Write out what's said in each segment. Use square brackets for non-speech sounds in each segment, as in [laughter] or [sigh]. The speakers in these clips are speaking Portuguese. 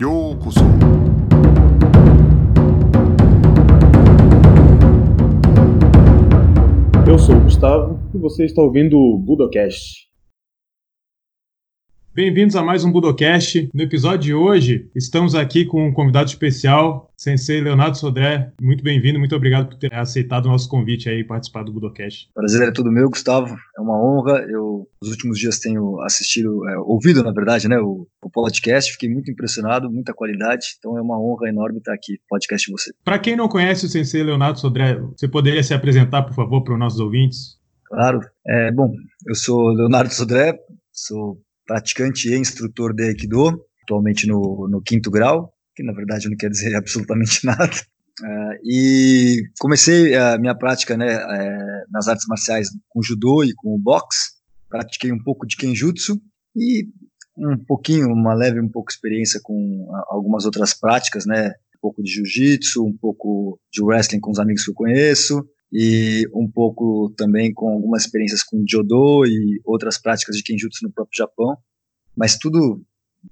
ようこそEu sou o Gustavo e você está ouvindo o Budocast. Bem-vindos a mais um Budocast. No episódio de hoje, estamos aqui com um convidado especial, Sensei Leonardo Sodré. Muito bem-vindo, muito obrigado por ter aceitado o nosso convite aí e participar do Budocast. Prazer é todo meu, Gustavo. É uma honra. Eu, nos últimos dias, tenho assistido, é, ouvido, na verdade, né, o, o, podcast. Fiquei muito impressionado, muita qualidade. Então é uma honra enorme estar aqui, podcast de você. Para quem não conhece o Sensei Leonardo Sodré, você poderia se apresentar, por favor, para os nossos ouvintes? Claro. É, bom, eu sou Leonardo Sodré, sou praticante e instrutor de Aikido, atualmente no, no quinto grau, que na verdade não quer dizer [laughs] absolutamente nada. Uh, e comecei a minha prática né, uh, nas artes marciais com judô e com boxe. Pratiquei um pouco de kenjutsu e um pouquinho, uma leve, um pouco experiência com uh, algumas outras práticas, né? Um pouco de jiu-jitsu, um pouco de wrestling com os amigos que eu conheço e um pouco também com algumas experiências com Jodo e outras práticas de Kenjutsu no próprio Japão, mas tudo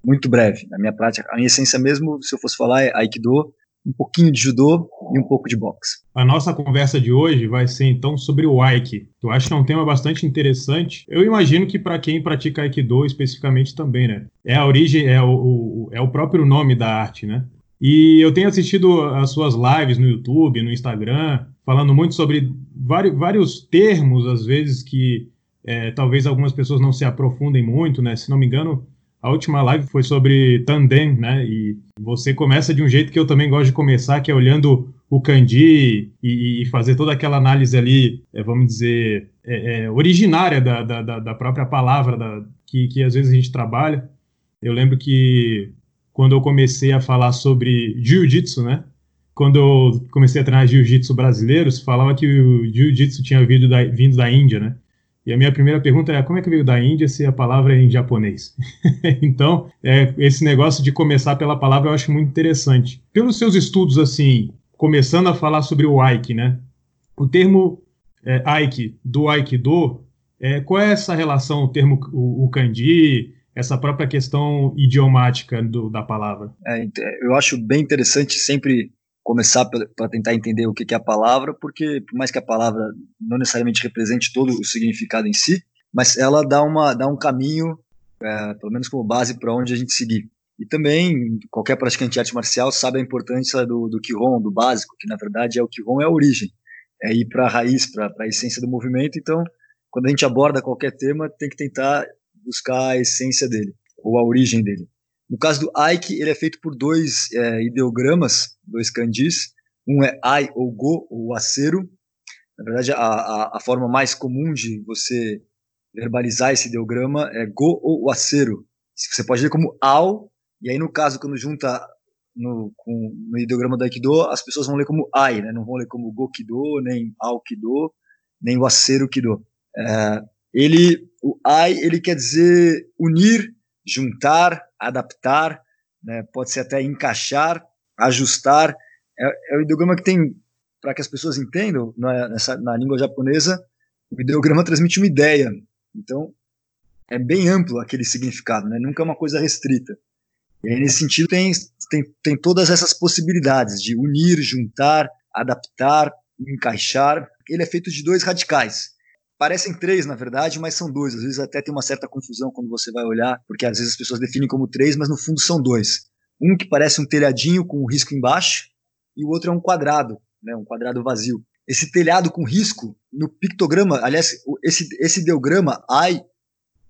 muito breve. Na minha prática, a minha essência mesmo, se eu fosse falar, é Aikido, um pouquinho de judô e um pouco de boxe. A nossa conversa de hoje vai ser então sobre o Aiki. Eu acho que é um tema bastante interessante. Eu imagino que para quem pratica Aikido especificamente também, né? É a origem, é o, o, é o próprio nome da arte, né? E eu tenho assistido as suas lives no YouTube, no Instagram, falando muito sobre vários, vários termos, às vezes, que é, talvez algumas pessoas não se aprofundem muito, né? Se não me engano, a última live foi sobre Tandem, né? E você começa de um jeito que eu também gosto de começar, que é olhando o kanji e, e fazer toda aquela análise ali, é, vamos dizer, é, é, originária da, da, da, própria palavra da, que, que às vezes a gente trabalha. Eu lembro que quando eu comecei a falar sobre jiu-jitsu, né? quando eu comecei a treinar jiu-jitsu brasileiro, se falava que o jiu-jitsu tinha vindo da, vindo da Índia, né? E a minha primeira pergunta é como é que veio da Índia se a palavra é em japonês? [laughs] então, é, esse negócio de começar pela palavra eu acho muito interessante. Pelos seus estudos, assim, começando a falar sobre o Aiki, né? O termo é, do Aikido, é, qual é essa relação, o termo, o, o kanji, essa própria questão idiomática do, da palavra? É, eu acho bem interessante sempre começar para tentar entender o que, que é a palavra, porque por mais que a palavra não necessariamente represente todo o significado em si, mas ela dá, uma, dá um caminho, é, pelo menos como base, para onde a gente seguir. E também, qualquer praticante de arte marcial sabe a importância do, do Kihon, do básico, que na verdade é o Kihon é a origem, é ir para a raiz, para a essência do movimento. Então, quando a gente aborda qualquer tema, tem que tentar buscar a essência dele, ou a origem dele. No caso do Aiki, ele é feito por dois é, ideogramas, dois kanjis. Um é Ai ou Go, ou acero. Na verdade, a, a, a, forma mais comum de você verbalizar esse ideograma é Go ou acero. Você pode ler como Ao, e aí no caso, quando junta no, com, no ideograma do Aikido, as pessoas vão ler como Ai, né? não vão ler como Gokido, nem Aokido, nem o acero Kido. É, ele, o Ai, ele quer dizer unir, juntar, adaptar, né, pode ser até encaixar, ajustar. É, é o ideograma que tem, para que as pessoas entendam, na, nessa, na língua japonesa, o ideograma transmite uma ideia. Então, é bem amplo aquele significado, né? nunca é uma coisa restrita. E aí, nesse sentido, tem, tem, tem todas essas possibilidades de unir, juntar, adaptar, encaixar. Ele é feito de dois radicais. Parecem três, na verdade, mas são dois. Às vezes até tem uma certa confusão quando você vai olhar, porque às vezes as pessoas definem como três, mas no fundo são dois. Um que parece um telhadinho com um risco embaixo, e o outro é um quadrado, né, um quadrado vazio. Esse telhado com risco, no pictograma, aliás, esse, esse ideograma, AI,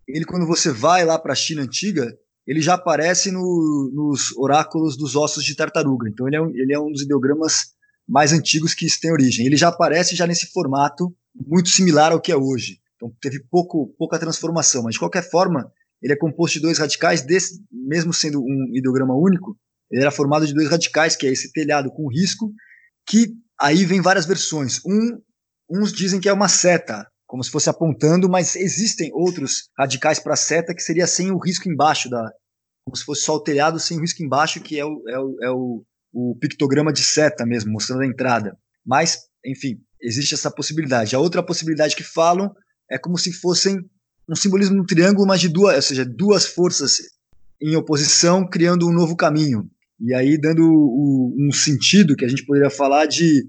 ele quando você vai lá para a China antiga, ele já aparece no, nos oráculos dos ossos de tartaruga. Então ele é, um, ele é um dos ideogramas mais antigos que isso tem origem. Ele já aparece já nesse formato muito similar ao que é hoje. Então teve pouco, pouca transformação, mas de qualquer forma, ele é composto de dois radicais, desse, mesmo sendo um ideograma único, ele era formado de dois radicais, que é esse telhado com risco, que aí vem várias versões. Um, uns dizem que é uma seta, como se fosse apontando, mas existem outros radicais para seta que seria sem o risco embaixo da, como se fosse só o telhado sem o risco embaixo, que é o, é o, é o, o pictograma de seta mesmo, mostrando a entrada. Mas, enfim, existe essa possibilidade. A outra possibilidade que falam é como se fossem um simbolismo no triângulo, mas de duas, ou seja, duas forças em oposição, criando um novo caminho. E aí dando o, um sentido que a gente poderia falar de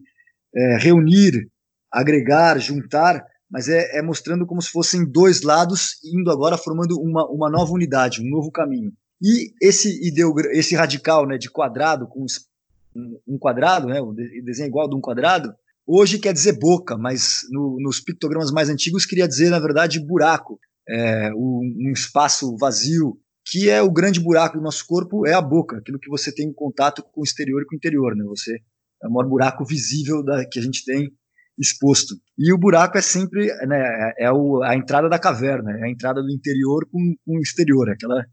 é, reunir, agregar, juntar, mas é, é, mostrando como se fossem dois lados indo agora formando uma, uma nova unidade, um novo caminho. E esse esse radical né, de quadrado com um quadrado, né, o desenho igual de um quadrado, hoje quer dizer boca, mas no, nos pictogramas mais antigos queria dizer, na verdade, buraco, é, um, um espaço vazio, que é o grande buraco do nosso corpo, é a boca, aquilo que você tem em contato com o exterior e com o interior, né? Você é o maior buraco visível da, que a gente tem exposto. E o buraco é sempre né, é, é o, a entrada da caverna, é a entrada do interior com, com o exterior, aquela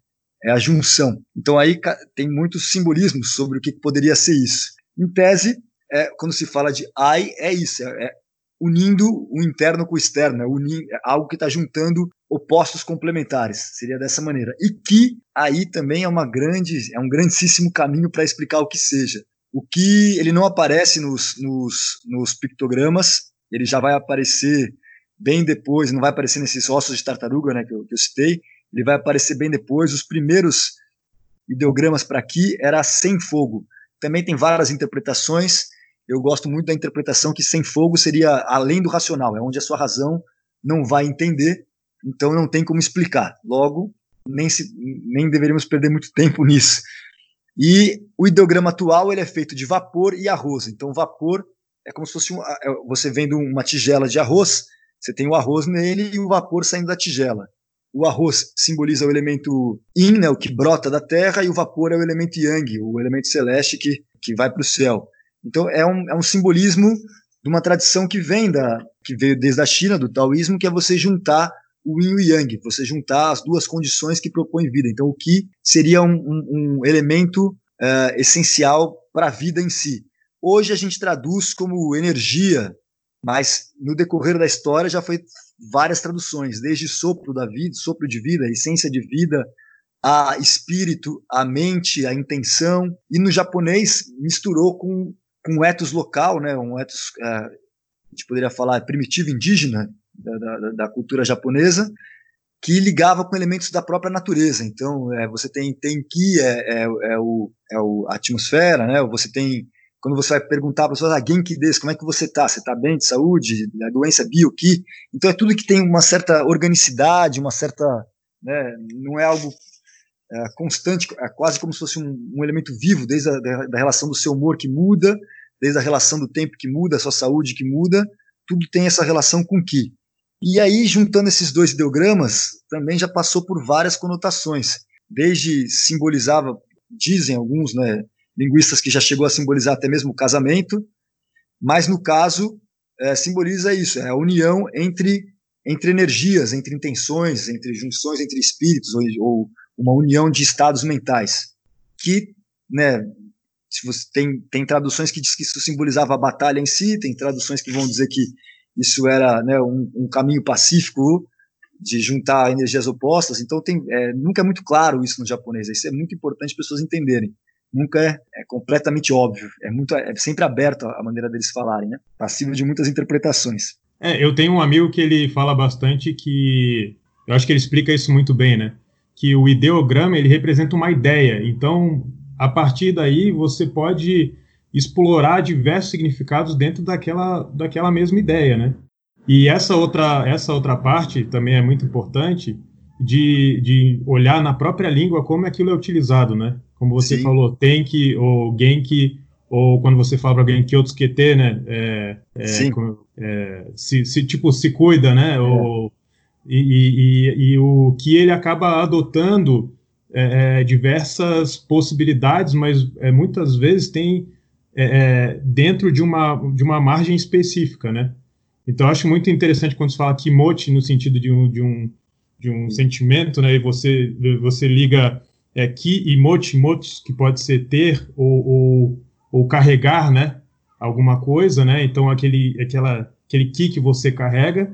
é a junção. Então aí tem muitos simbolismos sobre o que poderia ser isso. Em tese, é, quando se fala de ai, é isso, é, é unindo o interno com o externo, é, é algo que está juntando opostos complementares, seria dessa maneira. E que aí também é uma grande, é um grandíssimo caminho para explicar o que seja. O que ele não aparece nos, nos, nos pictogramas, ele já vai aparecer bem depois, não vai aparecer nesses ossos de tartaruga né, que, eu, que eu citei, ele vai aparecer bem depois. Os primeiros ideogramas para aqui era sem fogo. Também tem várias interpretações. Eu gosto muito da interpretação que sem fogo seria além do racional, é onde a sua razão não vai entender, então não tem como explicar. Logo, nem, se, nem deveríamos perder muito tempo [laughs] nisso. E o ideograma atual ele é feito de vapor e arroz. Então, vapor é como se fosse um, é, você vendo uma tigela de arroz, você tem o arroz nele e o vapor saindo da tigela. O arroz simboliza o elemento yin, né, o que brota da terra, e o vapor é o elemento yang, o elemento celeste que, que vai para o céu. Então é um, é um simbolismo de uma tradição que vem da que veio desde a China do taoísmo, que é você juntar o yin e o yang, você juntar as duas condições que propõem vida. Então o que seria um, um, um elemento uh, essencial para a vida em si. Hoje a gente traduz como energia, mas no decorrer da história já foi várias traduções, desde sopro da vida, sopro de vida, essência de vida, a espírito, a mente, a intenção, e no japonês misturou com com um ethos local, né, um ethos, é, a gente poderia falar, primitivo indígena da, da, da, cultura japonesa, que ligava com elementos da própria natureza. Então, é, você tem Tenki, é, é, é, o, é o, a atmosfera, né, você tem, quando você vai perguntar para as pessoas, ah, Genki desu, como é que você está? Você está bem de saúde? A doença é Bioki? Então, é tudo que tem uma certa organicidade, uma certa, né, não é algo é, constante, é quase como se fosse um, um elemento vivo, desde a da, da relação do seu humor que muda, desde a relação do tempo que muda, a sua saúde que muda, tudo tem essa relação com Ki. E aí, juntando esses dois ideogramas, também já passou por várias conotações. Desde simbolizava, dizem alguns né, linguistas que já chegou a simbolizar até mesmo o casamento, mas no caso, é, simboliza isso, é a união entre, entre energias, entre intenções, entre junções entre espíritos, ou, ou uma união de estados mentais, que, né, se você tem, tem traduções que diz que isso simbolizava a batalha em si, tem traduções que vão dizer que isso era né, um, um caminho pacífico de juntar energias opostas, então tem, é, nunca é muito claro isso no japonês, isso é muito importante as pessoas entenderem. Nunca é, é completamente óbvio, é muito é sempre aberto a maneira deles falarem, né? Passível de muitas interpretações. É, eu tenho um amigo que ele fala bastante que eu acho que ele explica isso muito bem, né? Que o ideograma ele representa uma ideia. Então, a partir daí você pode explorar diversos significados dentro daquela, daquela mesma ideia, né? E essa outra, essa outra parte também é muito importante de, de olhar na própria língua como aquilo é utilizado, né? Como você Sim. falou, tem que, ou genki, ou quando você fala para alguém que outros QT, né? É, é, é, se, se, tipo, se cuida, né? É. Ou, e, e, e, o que ele acaba adotando é, é, diversas possibilidades, mas é, muitas vezes tem é, é, dentro de uma, de uma margem específica, né? Então, acho muito interessante quando se fala kimochi no sentido de um, de um, de um sentimento, né? E você, você liga é, ki e mochi, que pode ser ter ou, ou, ou, carregar, né? Alguma coisa, né? Então, aquele, aquela, aquele ki que você carrega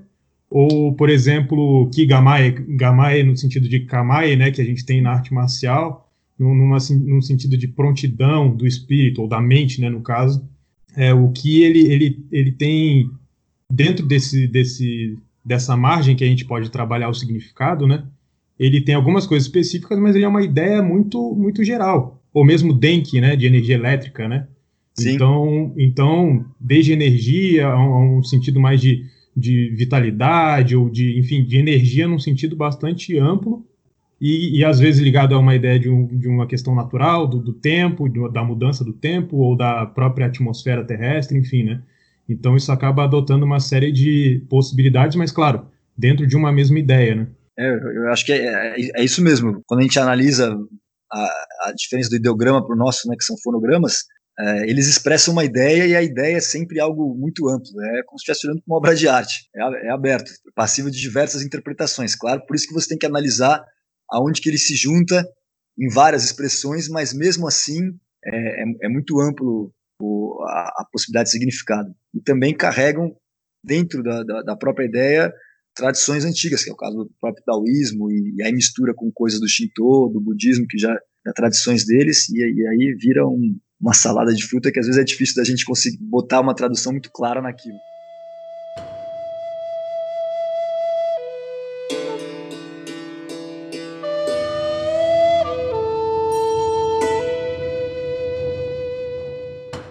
ou, por exemplo, Kigamae, Gamae no sentido de Kamae, né, que a gente tem na arte marcial, numa, num sentido de prontidão do espírito, ou da mente, né, no caso, é, o que ele, ele, ele tem dentro desse, desse, dessa margem que a gente pode trabalhar o significado, né, ele tem algumas coisas específicas, mas ele é uma ideia muito muito geral. Ou mesmo Denki, né, de energia elétrica, né? Sim. Então, então, desde energia a um, a um sentido mais de, de vitalidade ou de, enfim, de energia num sentido bastante amplo e, e às vezes ligado a uma ideia de, um, de uma questão natural, do, do tempo, do, da mudança do tempo ou da própria atmosfera terrestre, enfim, né? Então isso acaba adotando uma série de possibilidades, mas claro, dentro de uma mesma ideia, né? É, eu acho que é, é, é isso mesmo. Quando a gente analisa a, a diferença do ideograma para o nosso, né, que são fonogramas, é, eles expressam uma ideia e a ideia é sempre algo muito amplo. É como se estivesse olhando para uma obra de arte. É, é aberto, passivo de diversas interpretações. Claro, por isso que você tem que analisar aonde que ele se junta em várias expressões, mas mesmo assim é, é, é muito amplo o, a, a, possibilidade de significado. E também carregam dentro da, da, da, própria ideia tradições antigas, que é o caso do próprio taoísmo, e, e aí mistura com coisas do Shinto, do budismo, que já é tradições deles, e, e aí vira um, uma salada de fruta que às vezes é difícil da gente conseguir botar uma tradução muito clara naquilo.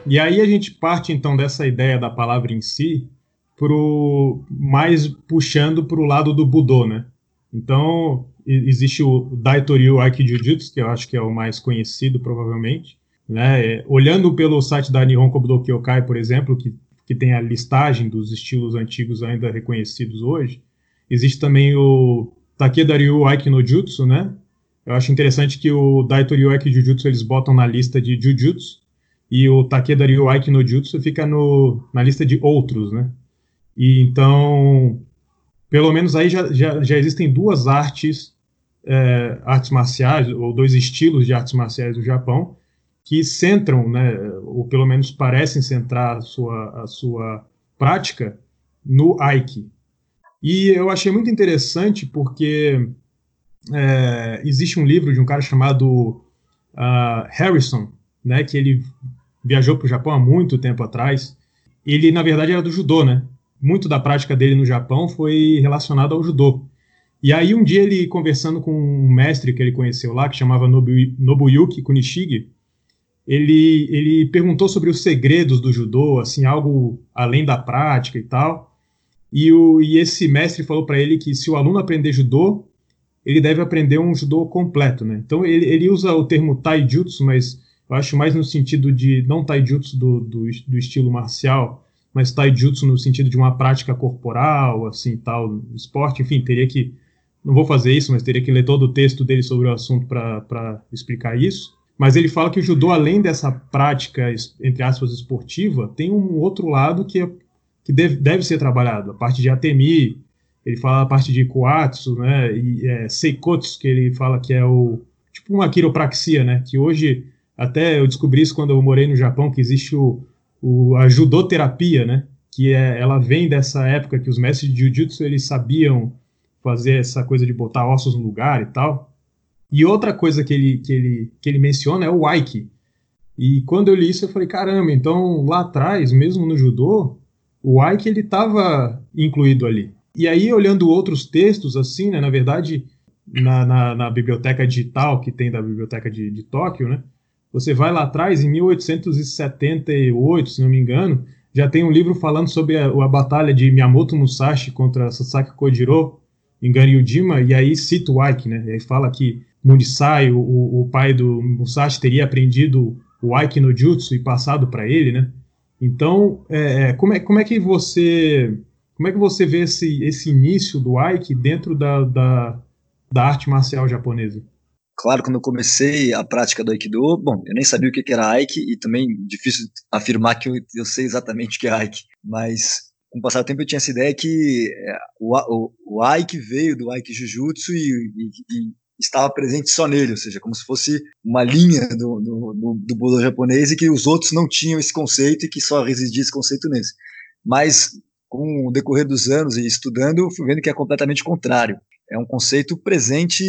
E aí a gente parte então dessa ideia da palavra em si, pro mais puxando para o lado do Budô, né? Então existe o Daitoryu Aikijujutsu, que eu acho que é o mais conhecido provavelmente, né? É, olhando pelo site da Nihon Kobudo Kyokai, por exemplo, que, que tem a listagem dos estilos antigos ainda reconhecidos hoje, existe também o Takeda Ryu Aikinojutsu, né? Eu acho interessante que o Daitoryu Aikijujutsu eles botam na lista de Jujutsu, e o Takeda Ryoaiki no Jutsu fica no, na lista de outros, né? E então, pelo menos aí já, já, já existem duas artes, é, artes marciais, ou dois estilos de artes marciais do Japão, que centram, né, ou pelo menos parecem centrar a sua, a sua prática no Aiki. E eu achei muito interessante porque é, existe um livro de um cara chamado uh, Harrison, né, que ele viajou para o Japão há muito tempo atrás. Ele, na verdade, era do judô, né? Muito da prática dele no Japão foi relacionada ao judô. E aí, um dia, ele conversando com um mestre que ele conheceu lá, que chamava Nobuyuki Kunishige, ele, ele perguntou sobre os segredos do judô, assim, algo além da prática e tal. E, o, e esse mestre falou para ele que se o aluno aprender judô, ele deve aprender um judô completo, né? Então, ele, ele usa o termo taijutsu, mas eu acho mais no sentido de não taijutsu do, do, do estilo marcial, mas taijutsu no sentido de uma prática corporal, assim, tal, esporte, enfim, teria que, não vou fazer isso, mas teria que ler todo o texto dele sobre o assunto para explicar isso. Mas ele fala que o judô, além dessa prática, entre aspas, esportiva, tem um outro lado que, é, que deve, deve ser trabalhado, a parte de atemi, ele fala a parte de kuatsu, né, e é, seikotsu, que ele fala que é o, tipo uma quiropraxia, né, que hoje até eu descobri isso quando eu morei no Japão, que existe o, o, a judoterapia, né? Que é, ela vem dessa época que os mestres de jiu-jitsu eles sabiam fazer essa coisa de botar ossos no lugar e tal. E outra coisa que ele, que ele, que ele menciona é o Aiki. E quando eu li isso, eu falei, caramba, então lá atrás, mesmo no judô, o Aiki ele estava incluído ali. E aí, olhando outros textos, assim, né, na verdade, na, na, na biblioteca digital que tem da biblioteca de, de Tóquio, né, você vai lá atrás, em 1878, se não me engano, já tem um livro falando sobre a, a batalha de Miyamoto Musashi contra Sasaki Kojiro em Ganryujima, e aí cita o Aiki, né? E aí fala que Munisai, o, o pai do Musashi, teria aprendido o Aiki no Jutsu e passado para ele, né? Então, é, é, como, é, como é que você como é que você vê esse, esse início do Aiki dentro da, da, da arte marcial japonesa? Claro, quando eu comecei a prática do Aikido, bom, eu nem sabia o que era Aiki e também difícil afirmar que eu, eu sei exatamente o que é Aiki, mas com o passar do tempo eu tinha essa ideia que é, o, o, o Aiki veio do Aiki Jujutsu e, e, e, estava presente só nele, ou seja, como se fosse uma linha do, do, do, do Budo japonês e que os outros não tinham esse conceito e que só residia esse conceito nesse. Mas com o decorrer dos anos e estudando, fui vendo que é completamente contrário. É um conceito presente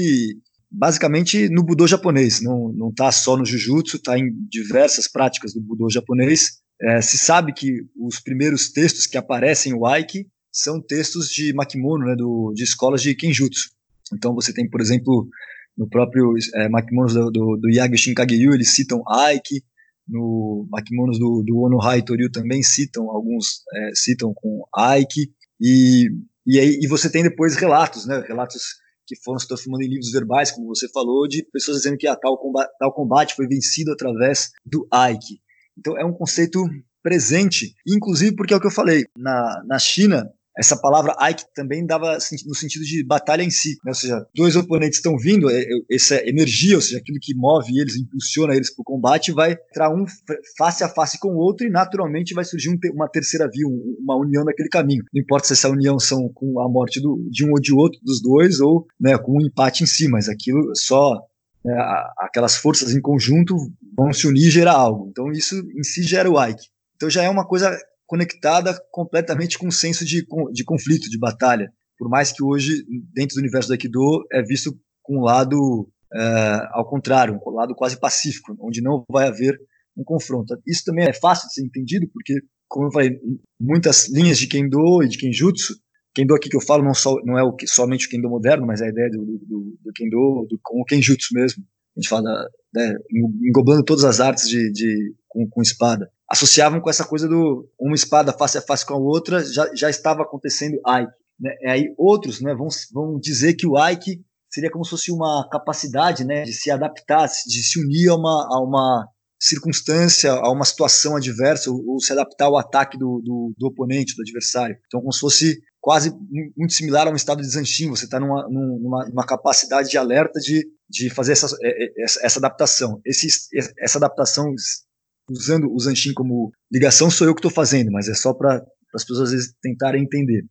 basicamente no Budô japonês, não está só no Jujutsu, está em diversas práticas do Budô japonês. É, se sabe que os primeiros textos que aparecem o Aiki são textos de Makimono, né, do, de escolas de Kenjutsu. Então você tem, por exemplo, no próprio é, Makimonos do, do, do Shinkagyu, eles citam Aiki, no Makimonos do, do Onohai Toryu também citam, alguns é, citam com Aiki, e, e, aí, e você tem depois relatos, né, relatos que foram se transformando em livros verbais, como você falou, de pessoas dizendo que a tal combate, tal combate foi vencido através do Aiki. Então é um conceito presente, inclusive porque é o que eu falei, na, na China essa palavra Ike também dava no sentido de batalha em si, né? ou seja, dois oponentes estão vindo, é, é, essa energia, ou seja, aquilo que move eles, impulsiona eles para o combate, vai entrar um face a face com o outro e naturalmente vai surgir uma terceira via, uma união naquele caminho. Não importa se essa união são com a morte do, de um ou de outro dos dois ou né, com um empate em si, mas aquilo só né, aquelas forças em conjunto vão se unir e gerar algo. Então isso em si gera o Ike. Então já é uma coisa conectada completamente com o senso de, de conflito, de batalha. Por mais que hoje, dentro do universo do Aikido, é visto com um lado é, ao contrário, um lado quase pacífico, onde não vai haver um confronto. Isso também é fácil de ser entendido, porque, como eu falei, muitas linhas de Kendo e de Kenjutsu, Kendo aqui que eu falo não, só, não é o, somente o Kendo moderno, mas a ideia do, do, do Kendo do, com o Kenjutsu mesmo. A gente fala, né, englobando todas as artes de, de com, com espada associavam com essa coisa do uma espada face a face com a outra, já, já estava acontecendo Ike. Né? Aí outros né, vão, vão dizer que o Ike seria como se fosse uma capacidade né, de se adaptar, de se unir a uma, a uma circunstância, a uma situação adversa, ou, ou se adaptar ao ataque do, do, do, oponente, do adversário. Então, como se fosse quase muito similar a um estado de Zanshin, você está numa, numa, numa, capacidade de alerta de, de fazer essa, é, é, essa, essa adaptação. Esse, essa adaptação usando o Zanshin como ligação, sou eu que estou fazendo, mas é só para as pessoas às vezes tentarem entender.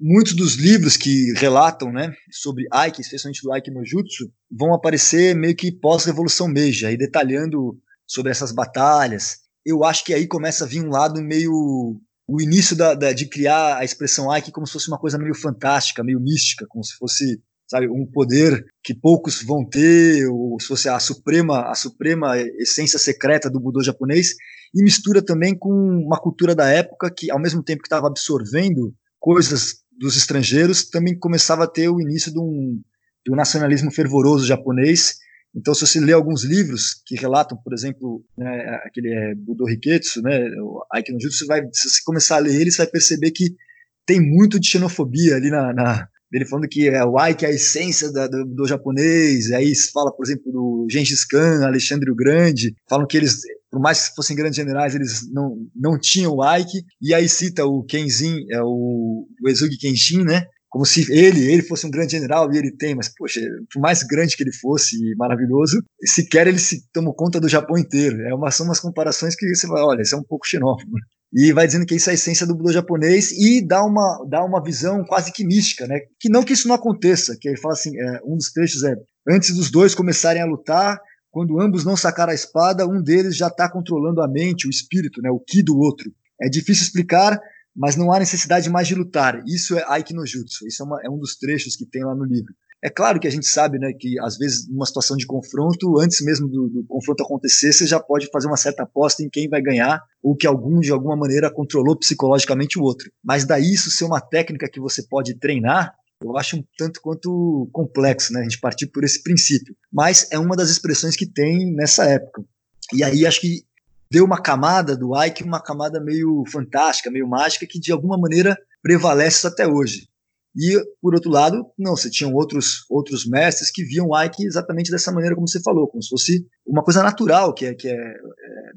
Muitos dos livros que relatam né, sobre Aiki, especialmente do Aiki no Jutsu, vão aparecer meio que pós-revolução Meiji, aí detalhando sobre essas batalhas. Eu acho que aí começa a vir um lado meio o início da, da, de criar a expressão Aiki como se fosse uma coisa meio fantástica, meio mística, como se fosse sabe, um poder que poucos vão ter, ou se fosse a suprema, a suprema essência secreta do Budô japonês, e mistura também com uma cultura da época que, ao mesmo tempo que estava absorvendo coisas dos estrangeiros, também começava a ter o início de um, de um nacionalismo fervoroso japonês. Então, se você lê alguns livros que relatam, por exemplo, né, aquele é, Budô Riketsu, né, o Aikino Jutsu, vai, se você começar a ler ele, você vai perceber que tem muito de xenofobia ali na, na ele falando que é o que é a essência da, do, do, japonês, aí fala, por exemplo, do Gengis Khan, Alexandre o Grande, falam que eles, por mais que fossem grandes generais, eles não, não tinham o Aiki, e aí cita o Kenzin, é o, o Ezugi Kenshin, né, como se ele, ele fosse um grande general e ele tem, mas poxa, por mais grande que ele fosse maravilhoso, sequer ele se tomou conta do Japão inteiro. É uma, são umas comparações que você vai, olha, isso é um pouco xenófobo e vai dizendo que isso é a essência do budô japonês e dá uma, dá uma visão quase que mística, né? Que não que isso não aconteça, que ele fala assim, é, um dos trechos é, antes dos dois começarem a lutar, quando ambos não sacaram a espada, um deles já está controlando a mente, o espírito, né? O ki do outro. É difícil explicar, mas não há necessidade mais de lutar. Isso é Aiki no Jutsu. Isso é, uma, é um dos trechos que tem lá no livro. É claro que a gente sabe né, que, às vezes, numa situação de confronto, antes mesmo do, do, confronto acontecer, você já pode fazer uma certa aposta em quem vai ganhar, ou que algum, de alguma maneira, controlou psicologicamente o outro. Mas daí isso ser uma técnica que você pode treinar, eu acho um tanto quanto complexo, né, a gente partir por esse princípio. Mas é uma das expressões que tem nessa época. E aí acho que deu uma camada do Ike, uma camada meio fantástica, meio mágica, que de alguma maneira prevalece até hoje. E, por outro lado, não, você tinha outros, outros mestres que viam Ike exatamente dessa maneira como você falou, como se fosse uma coisa natural que é, que é, é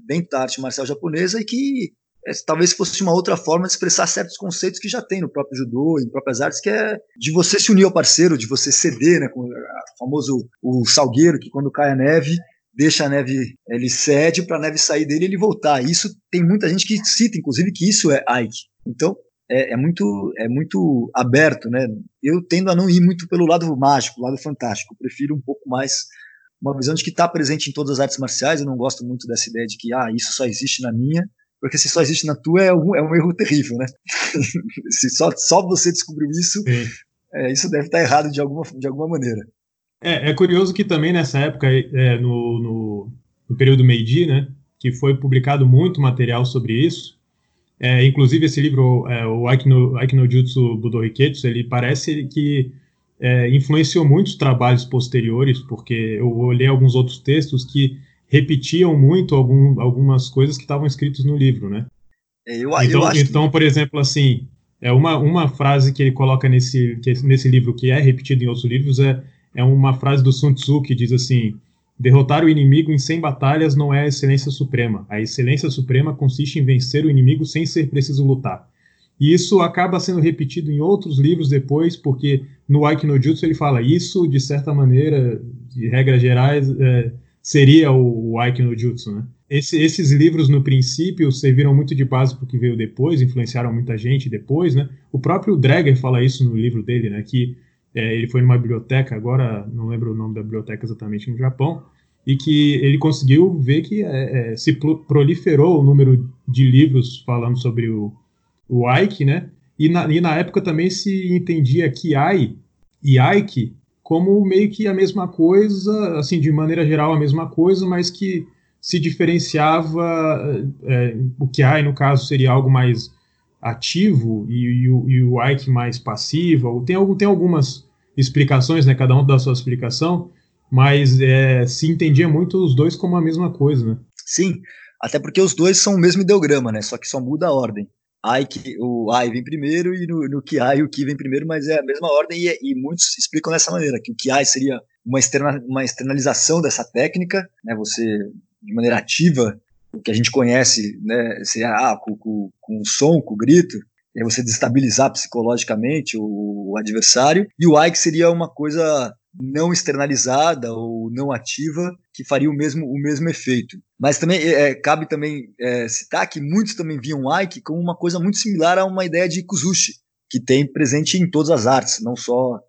dentro da arte marcial japonesa e que é, talvez fosse uma outra forma de expressar certos conceitos que já tem no próprio judô, em próprias artes, que é de você se unir ao parceiro, de você ceder, né, com o famoso o salgueiro, que quando cai a neve, deixa a neve, ele cede para a neve sair dele e ele voltar. Isso tem muita gente que cita, inclusive, que isso é Ike. Então, é, é, muito, é muito aberto, né? Eu tendo a não ir muito pelo lado mágico, lado fantástico. Eu prefiro um pouco mais uma visão de que está presente em todas as artes marciais. Eu não gosto muito dessa ideia de que ah, isso só existe na minha, porque se só existe na tua é um, é um erro terrível, né? [laughs] se só, só você descobriu isso, é, isso deve estar tá errado de alguma, de alguma maneira. É, é curioso que também nessa época, é, no, no, no período Meiji, né, que foi publicado muito material sobre isso, é, inclusive, esse livro, é, o Aikino, Aikino Jutsu Budo Riketsu, ele parece que é, influenciou muitos trabalhos posteriores, porque eu olhei alguns outros textos que repetiam muito algum, algumas coisas que estavam escritas no livro, né? É, eu, então, eu então que... por exemplo, assim, é uma, uma frase que ele coloca nesse, que, nesse livro, que é repetida em outros livros, é, é uma frase do Sun Tzu que diz assim: derrotar o inimigo em 100 batalhas não é a excelência suprema. A excelência suprema consiste em vencer o inimigo sem ser preciso lutar. E isso acaba sendo repetido em outros livros depois, porque no Aiki no Jutsu ele fala isso, de certa maneira, de regras gerais, é, seria o, o Aiki no Jutsu, né? Esse, esses livros, no princípio, serviram muito de base para o que veio depois, influenciaram muita gente depois, né? O próprio Dreger fala isso no livro dele, né? Que é, ele foi numa biblioteca, agora não lembro o nome da biblioteca exatamente no Japão, e que ele conseguiu ver que é, é, se proliferou o número de livros falando sobre o, o Aiki, né? E na, e na época também se entendia Kiai e Aiki como meio que a mesma coisa, assim, de maneira geral a mesma coisa, mas que se diferenciava, é, o Kiai, no caso, seria algo mais ativo e, e, o, e o Ike mais passivo. Tem, tem algumas explicações, né, cada um dá sua explicação, mas é, se entendia muito os dois como a mesma coisa, né? Sim, até porque os dois são o mesmo ideograma, né, só que só muda a ordem. Ike, o I vem primeiro e no, no Kiai o Ki vem primeiro, mas é a mesma ordem e, e muitos explicam dessa maneira, que o Kiai seria uma, externa, uma externalização dessa técnica, né, você de maneira ativa, o que a gente conhece, né, se, ah, com, com, com o som, com o grito, e você destabilizar psicologicamente o, o adversário, e o Ike seria uma coisa não externalizada ou não ativa que faria o mesmo, o mesmo efeito. Mas também é, cabe também é, citar que muitos também viam Ike como uma coisa muito similar a uma ideia de Kuzushi, que tem presente em todas as artes, não só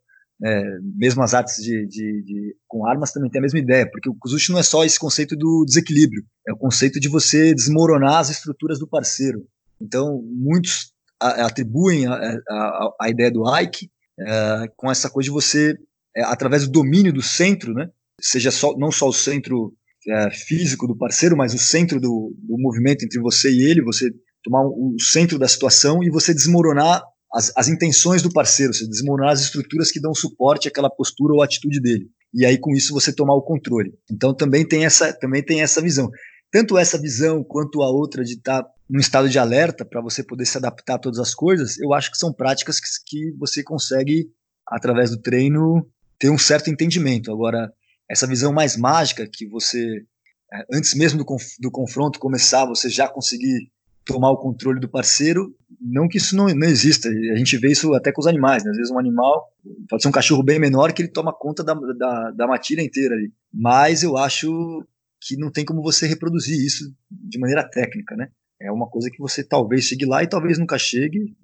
é, mesmo as artes de, de, de, com armas também tem a mesma ideia, porque o Kuzushi não é só esse conceito do desequilíbrio, é o conceito de você desmoronar as estruturas do parceiro. Então, muitos atribuem a, a, a, ideia do Ike é, com essa coisa de você, é, através do domínio do centro, né, seja só, não só o centro é, físico do parceiro, mas o centro do, do movimento entre você e ele, você tomar o centro da situação e você desmoronar as, as intenções do parceiro, você desmoronar as estruturas que dão suporte àquela postura ou atitude dele. E aí com isso você tomar o controle. Então também tem essa, também tem essa visão. Tanto essa visão quanto a outra de estar num estado de alerta para você poder se adaptar a todas as coisas, eu acho que são práticas que, que você consegue através do treino ter um certo entendimento. Agora essa visão mais mágica que você é, antes mesmo do, conf, do confronto começar, você já conseguir tomar o controle do parceiro. Não que isso não, não exista, a gente vê isso até com os animais, né? Às vezes um animal, pode ser um cachorro bem menor que ele toma conta da, da, da matilha inteira ali. Mas eu acho que não tem como você reproduzir isso de maneira técnica, né? É uma coisa que você talvez chegue lá e talvez nunca chegue,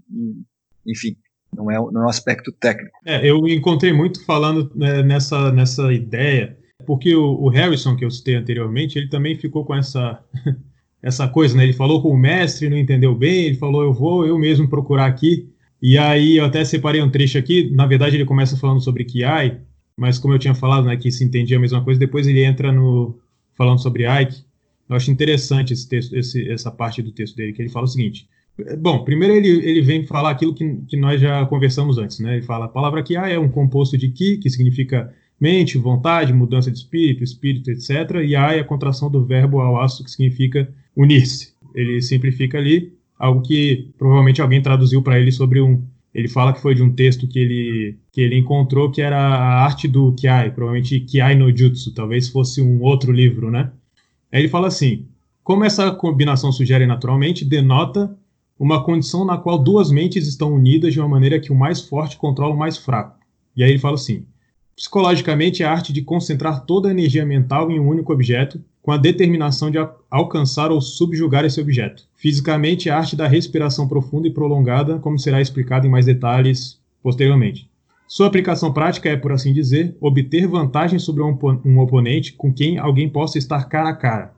enfim, não é, não é um aspecto técnico. É, eu encontrei muito falando né, nessa, nessa ideia, porque o, o Harrison, que eu citei anteriormente, ele também ficou com essa [laughs] essa coisa, né? Ele falou com o mestre, não entendeu bem, ele falou, eu vou eu mesmo procurar aqui. E aí eu até separei um trecho aqui, na verdade ele começa falando sobre Kiai, mas como eu tinha falado, né, que se entendia a mesma coisa, depois ele entra no falando sobre Ike. Eu acho interessante esse texto, esse, essa parte do texto dele, que ele fala o seguinte. Bom, primeiro ele, ele vem falar aquilo que, que nós já conversamos antes, né? Ele fala, a palavra Kiai é um composto de Ki, que significa mente, vontade, mudança de espírito, espírito, etc. E Ai é a contração do verbo ao aço, que significa unir-se. Ele simplifica ali algo que provavelmente alguém traduziu para ele sobre um. Ele fala que foi de um texto que ele, que ele encontrou que era a arte do Kiai, provavelmente Kiai no Jutsu, talvez fosse um outro livro, né? Aí ele fala assim: como essa combinação sugere naturalmente, denota uma condição na qual duas mentes estão unidas de uma maneira que o mais forte controla o mais fraco. E aí ele fala assim: psicologicamente é a arte de concentrar toda a energia mental em um único objeto, com a determinação de alcançar ou subjugar esse objeto. Fisicamente, a arte da respiração profunda e prolongada, como será explicado em mais detalhes posteriormente. Sua aplicação prática é, por assim dizer, obter vantagem sobre um oponente com quem alguém possa estar cara a cara.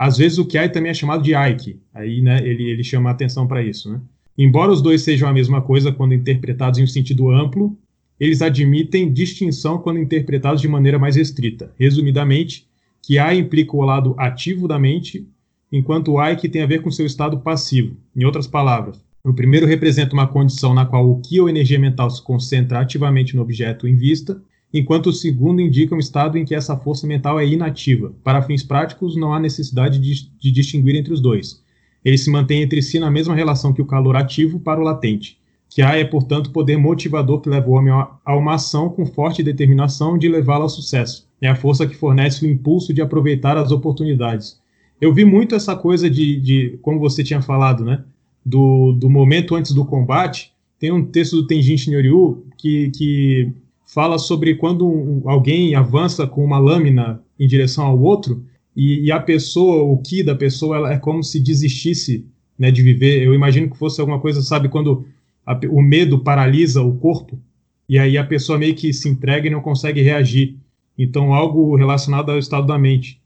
Às vezes o Kiai também é chamado de Aiki, aí né, ele, ele chama a atenção para isso. Né? Embora os dois sejam a mesma coisa quando interpretados em um sentido amplo, eles admitem distinção quando interpretados de maneira mais restrita. Resumidamente, que A implica o lado ativo da mente, enquanto o I que tem a ver com seu estado passivo. Em outras palavras, O primeiro representa uma condição na qual o ki ou energia mental se concentra ativamente no objeto em vista, enquanto o segundo indica um estado em que essa força mental é inativa. Para fins práticos, não há necessidade de, de distinguir entre os dois. Eles se mantêm entre si na mesma relação que o calor ativo para o latente. Que há é, portanto, poder motivador que leva o homem a uma ação com forte determinação de levá-la ao sucesso. É a força que fornece o impulso de aproveitar as oportunidades. Eu vi muito essa coisa de, de como você tinha falado, né? Do, do momento antes do combate. Tem um texto do Tenjin Shinryu que, que fala sobre quando um, alguém avança com uma lâmina em direção ao outro e, e, a pessoa, o que da pessoa, ela é como se desistisse né, de viver. Eu imagino que fosse alguma coisa, sabe, quando a, o medo paralisa o corpo e aí a pessoa meio que se entrega e não consegue reagir. Então, algo relacionado ao estado da mente,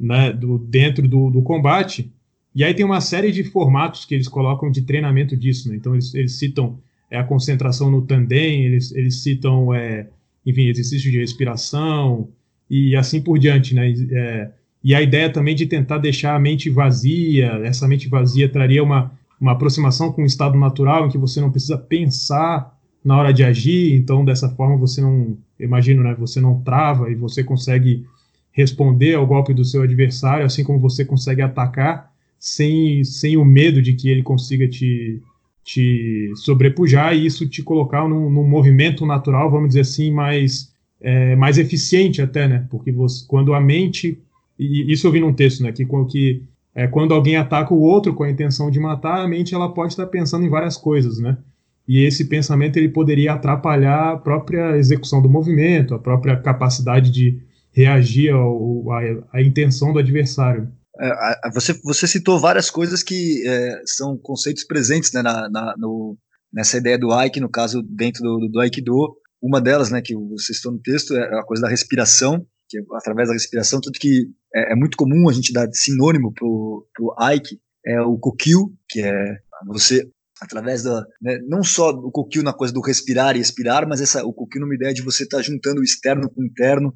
né, do, dentro do, do combate. E aí tem uma série de formatos que eles colocam de treinamento disso. Né? Então, eles, eles citam é, a concentração no tandem, eles, eles citam, é, enfim, exercícios de respiração e assim por diante, né? É, e a ideia também de tentar deixar a mente vazia, essa mente vazia traria uma, uma aproximação com o estado natural em que você não precisa pensar na hora de agir, então dessa forma você não, imagino, né, você não trava e você consegue responder ao golpe do seu adversário, assim como você consegue atacar sem, sem o medo de que ele consiga te, te sobrepujar e isso te colocar num, num movimento natural, vamos dizer assim, mais, é, mais eficiente até, né? Porque você, quando a mente, e isso eu vi num texto, né? Que, que é, quando alguém ataca o outro com a intenção de matar, a mente ela pode estar pensando em várias coisas, né? E esse pensamento ele poderia atrapalhar a própria execução do movimento, a própria capacidade de reagir ao, à, à intenção do adversário. É, você, você citou várias coisas que é, são conceitos presentes né, na, na, no, nessa ideia do Aiki, no caso, dentro do, do Aikido. Uma delas, né, que vocês estão no texto, é a coisa da respiração, que é através da respiração, tudo que é, é, muito comum a gente dar sinônimo pro, pro Aiki, é o Kokyu, que é você através da né, não só o Kokyu na coisa do respirar e expirar, mas essa o Kokyu numa ideia de você estar tá juntando o externo com o interno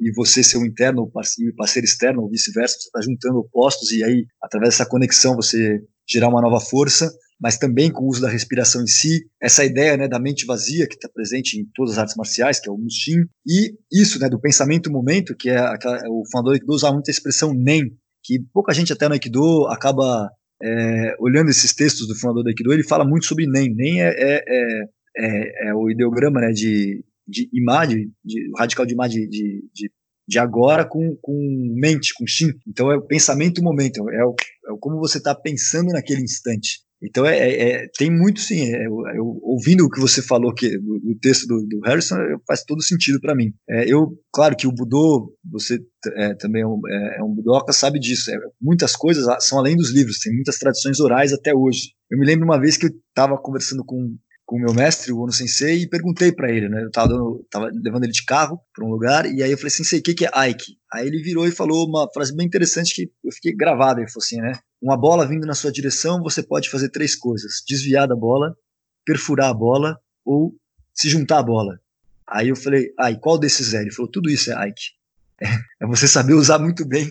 e você ser o interno o parceiro, externo, ou vice-versa, você está juntando opostos e aí, através dessa conexão, você gerar uma nova força, mas também com o uso da respiração em si, essa ideia né, da mente vazia que está presente em todas as artes marciais, que é o Mushin, e isso né, do pensamento-momento, que é aquela, o fundador do Aikido usa muito a expressão NEM, que pouca gente até no Aikido acaba é, olhando esses textos do fundador do Aikido, ele fala muito sobre NEM. NEM é, é, é, é, é o ideograma né, de de imagem, de, radical de imagem de, de, de, agora com, com mente, com shin. Então é o pensamento o momento, é o, é o como você está pensando naquele instante. Então é, é, é tem muito sim. É, eu, ouvindo o que você falou que do, texto do, do, Harrison faz todo sentido para mim. É, eu, claro que o Budô, você é, também um, é, um budoca, sabe disso. muitas coisas são além dos livros. Tem muitas tradições orais até hoje. Eu me lembro uma vez que eu estava conversando com com o meu mestre, o Ono Sensei, e perguntei para ele, né? Eu tava, dando, tava, levando ele de carro para um lugar, e aí eu falei, Sensei, o que, que é Aiki? Aí ele virou e falou uma frase bem interessante que eu fiquei gravado. Ele falou assim, né? Uma bola vindo na sua direção, você pode fazer três coisas: desviar da bola, perfurar a bola ou se juntar à bola. Aí eu falei, e qual desses é? Ele falou, tudo isso é Aiki. [laughs] É você saber usar muito bem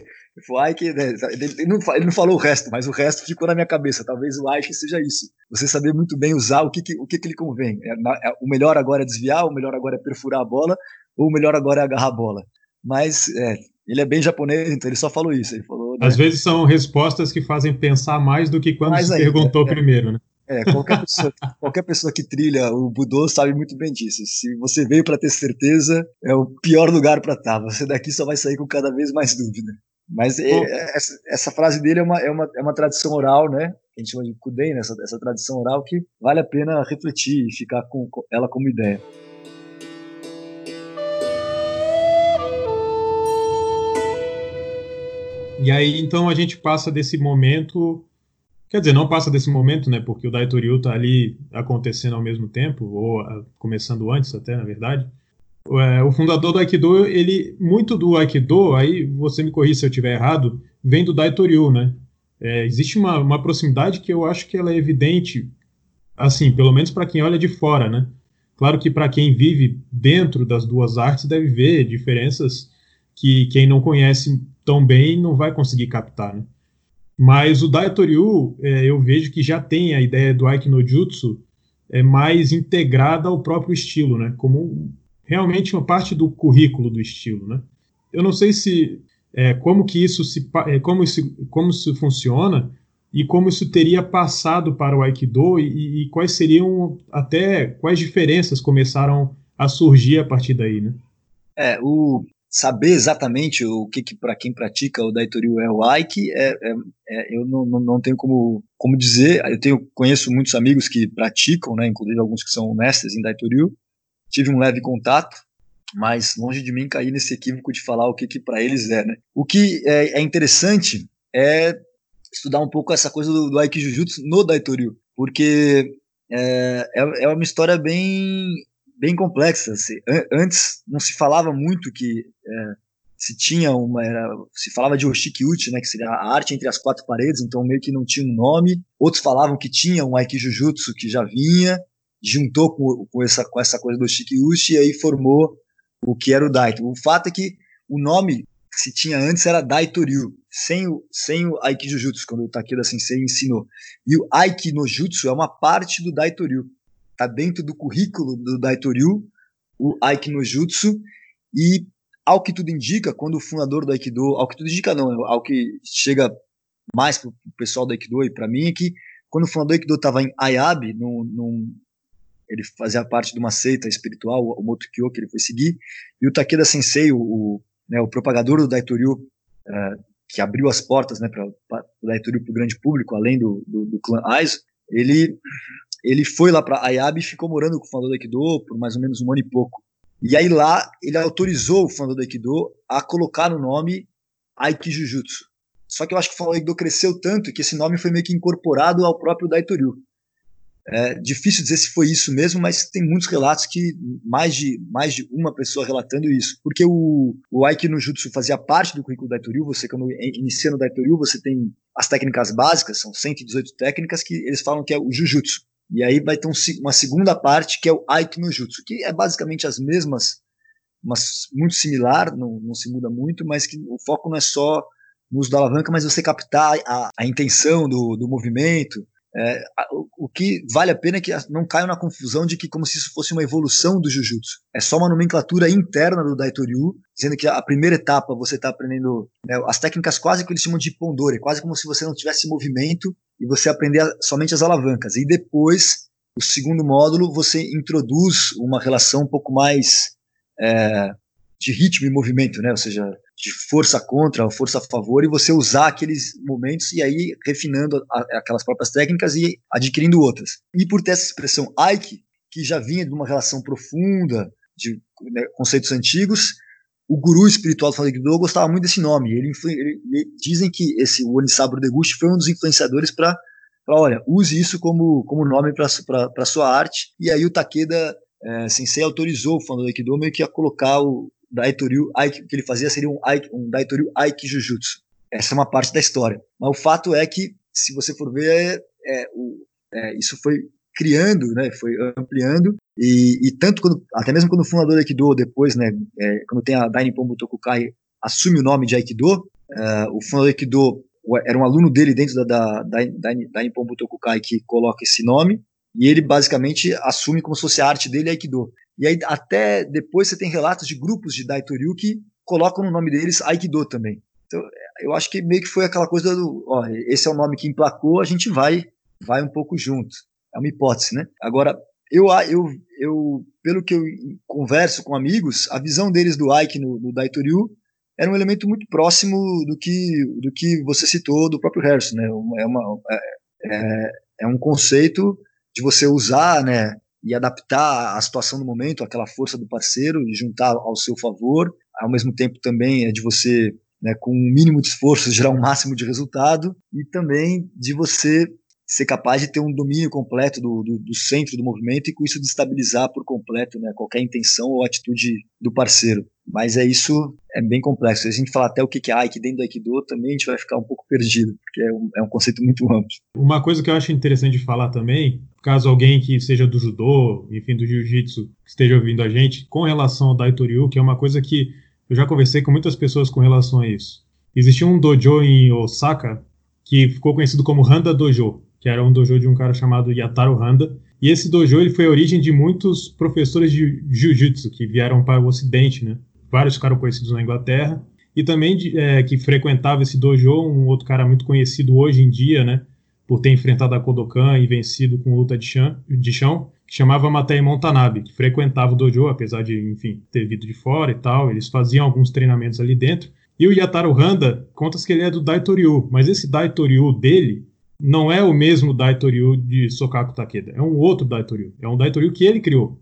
o Ike, né, ele, não, ele não falou o resto, mas o resto ficou na minha cabeça. Talvez o Ike seja isso. Você saber muito bem usar o que, que o que, que lhe convém. É, é, o melhor agora é desviar, o melhor agora é perfurar a bola, ou o melhor agora é agarrar a bola. Mas é, ele é bem japonês, então ele só falou isso. Ele falou, né? Às vezes são respostas que fazem pensar mais do que quando mais se ainda, perguntou é, primeiro, né? É, qualquer pessoa, qualquer pessoa que trilha o Budô sabe muito bem disso. Se você veio para ter certeza, é o pior lugar para estar. Tá. Você daqui só vai sair com cada vez mais dúvida. Mas é, essa, essa, frase dele é uma, é, uma, é uma tradição oral, né? A gente chama de Kudei, né? essa, essa tradição oral que vale a pena refletir e ficar com, com ela como ideia. E aí, então, a gente passa desse momento. Quer dizer, não passa desse momento, né? Porque o Daitoryu está ali acontecendo ao mesmo tempo, ou a, começando antes até, na verdade. É, o fundador do Aikido, ele muito do Aikido, aí você me corrija se eu estiver errado, vem do Daitoryu, né? É, existe uma, uma proximidade que eu acho que ela é evidente, assim, pelo menos para quem olha de fora, né? Claro que para quem vive dentro das duas artes deve ver diferenças que quem não conhece tão bem não vai conseguir captar, né? Mas o Daitoryu, é, eu vejo que já tem a ideia do Aiki no Jutsu é, mais integrada ao próprio estilo, né? Como realmente uma parte do currículo do estilo, né? Eu não sei se é, como que isso se é, como isso como isso funciona e como isso teria passado para o Aikido e, e quais seriam até quais diferenças começaram a surgir a partir daí, né? É, o saber exatamente o que, que para quem pratica o Daitoryu é o Aiki, é, é, é, eu não, não, tenho como, como dizer. Eu tenho, conheço muitos amigos que praticam, né, inclusive alguns que são mestres em Daitoryu. Tive um leve contato, mas longe de mim cair nesse equívoco de falar o que, que para eles é. Né? O que é, é, interessante é estudar um pouco essa coisa do, do Aikijujutsu no Daitoryu, porque é, é, é uma história bem bem complexa. Assim. Antes não se falava muito que é, se tinha uma era, se falava de Oshikiuchi, né, que seria a arte entre as quatro paredes, então meio que não tinha um nome. Outros falavam que tinha um Aikijujutsu que já vinha, juntou com, com essa com essa coisa do Oshikiuchi e aí formou o que era o Daito. O fato é que o nome que se tinha antes era Daitoryu, sem o, sem o Aikijujutsu, quando o Takeda Sensei ensinou. E o Aiki no Jutsu é uma parte do Daitoryu está dentro do currículo do Daitoryu, o Aikinojutsu, e ao que tudo indica, quando o fundador do Aikido, ao que tudo indica não, ao que chega mais para o pessoal do Aikido e para mim, é que quando o fundador do Aikido estava em Ayabe, num, num, ele fazia parte de uma seita espiritual, o Motokyo, que ele foi seguir, e o Takeda Sensei, o, o, né, o propagador do Daitoryu, uh, que abriu as portas né, para o Daitoryu para o grande público, além do, do, do clã Aizo, ele ele foi lá para Ayabe e ficou morando com o fundador do Aikido por mais ou menos um ano e pouco. E aí lá ele autorizou o fundador do Aikido a colocar no nome Aikijujutsu. Só que eu acho que o fundador do Aikido cresceu tanto que esse nome foi meio que incorporado ao próprio Daitoryu. É difícil dizer se foi isso mesmo, mas tem muitos relatos que mais de, mais de uma pessoa relatando isso. Porque o, o Aiki no Jutsu fazia parte do currículo Daitoryu, você quando inicia no Daitoryu, você tem as técnicas básicas, são 118 técnicas que eles falam que é o Jujutsu. E aí vai ter um, uma segunda parte que é o Aiki no Jutsu, que é basicamente as mesmas, mas muito similar, não, não se muda muito, mas que o foco não é só no uso da alavanca, mas você captar a, a intenção do, do movimento, é, o, que vale a pena é que não caiam na confusão de que como se isso fosse uma evolução do Jujutsu. É só uma nomenclatura interna do Daitoryu, dizendo que a primeira etapa você está aprendendo né, as técnicas quase que eles chamam de Pondore, quase como se você não tivesse movimento e você aprender somente as alavancas. E depois, o segundo módulo, você introduz uma relação um pouco mais é, de ritmo e movimento, né? ou seja, de força contra ou força a favor, e você usar aqueles momentos e aí refinando a, aquelas próprias técnicas e adquirindo outras. E por ter essa expressão Aiki, que já vinha de uma relação profunda de né, conceitos antigos, o guru espiritual do Falei-Do gostava muito desse nome. Ele, ele, ele, dizem que esse Onisaburo Deguchi foi um dos influenciadores para olha, use isso como, como nome para sua arte. E aí o Takeda é, Sensei autorizou o Fandor Aikido meio que a colocar o Daitoryu Aiki, que ele fazia seria um, Aiki, um Daitoryu Aiki Jujutsu. Essa é uma parte da história. Mas o fato é que, se você for ver, é, é, o, é, isso foi criando, né, foi ampliando, e, e, tanto quando, até mesmo quando o fundador do Aikido, depois, né, é, quando tem a Dainippon Butokukai, assume o nome de Aikido, uh, o fundador do Aikido era um aluno dele dentro da, da, da, da, da que coloca esse nome, e ele basicamente assume como se fosse a arte dele Aikido. E aí até depois você tem relatos de grupos de Daitoryu que colocam no nome deles Aikido também. Então eu acho que meio que foi aquela coisa do, ó, esse é o nome que emplacou, a gente vai vai um pouco junto. É uma hipótese, né? Agora, eu, eu, eu pelo que eu converso com amigos, a visão deles do Aiki no, no Daitoryu era um elemento muito próximo do que, do que você citou do próprio Harrison, né? É, uma, é, é, é um conceito de você usar, né, e adaptar a situação do momento, aquela força do parceiro e juntar ao seu favor, ao mesmo tempo também é de você, né, com um mínimo de esforço, [laughs] gerar um máximo de resultado e também de você ser capaz de ter um domínio completo do, do, do, centro do movimento e com isso destabilizar por completo né, qualquer intenção ou atitude do parceiro. Mas é isso, é bem complexo. Se a gente falar até o que é Aiki dentro do Aikido, também a gente vai ficar um pouco perdido, porque é um, é um conceito muito amplo. Uma coisa que eu acho interessante falar também, caso alguém que seja do judô, enfim, do jiu-jitsu, esteja ouvindo a gente, com relação ao Daitoryu, que é uma coisa que eu já conversei com muitas pessoas com relação a isso. Existia um dojo em Osaka que ficou conhecido como Handa Dojo, que era um dojo de um cara chamado Yataro Handa. E esse dojo ele foi a origem de muitos professores de jiu-jitsu que vieram para o Ocidente, né? Vários ficaram conhecidos na Inglaterra e também de, é, que frequentava esse dojo um outro cara muito conhecido hoje em dia, né? Por ter enfrentado a Kodokan e vencido com luta de chão, de chão que chamava Matei Montanabe, que frequentava o dojo, apesar de, enfim, ter vindo de fora e tal. Eles faziam alguns treinamentos ali dentro. E o Yataro Handa conta que ele é do Daitoryu, mas esse Daitoryu dele não é o mesmo Daitoryu de Sokaku Takeda, é um outro Daitoryu. É um Daitoryu que ele criou.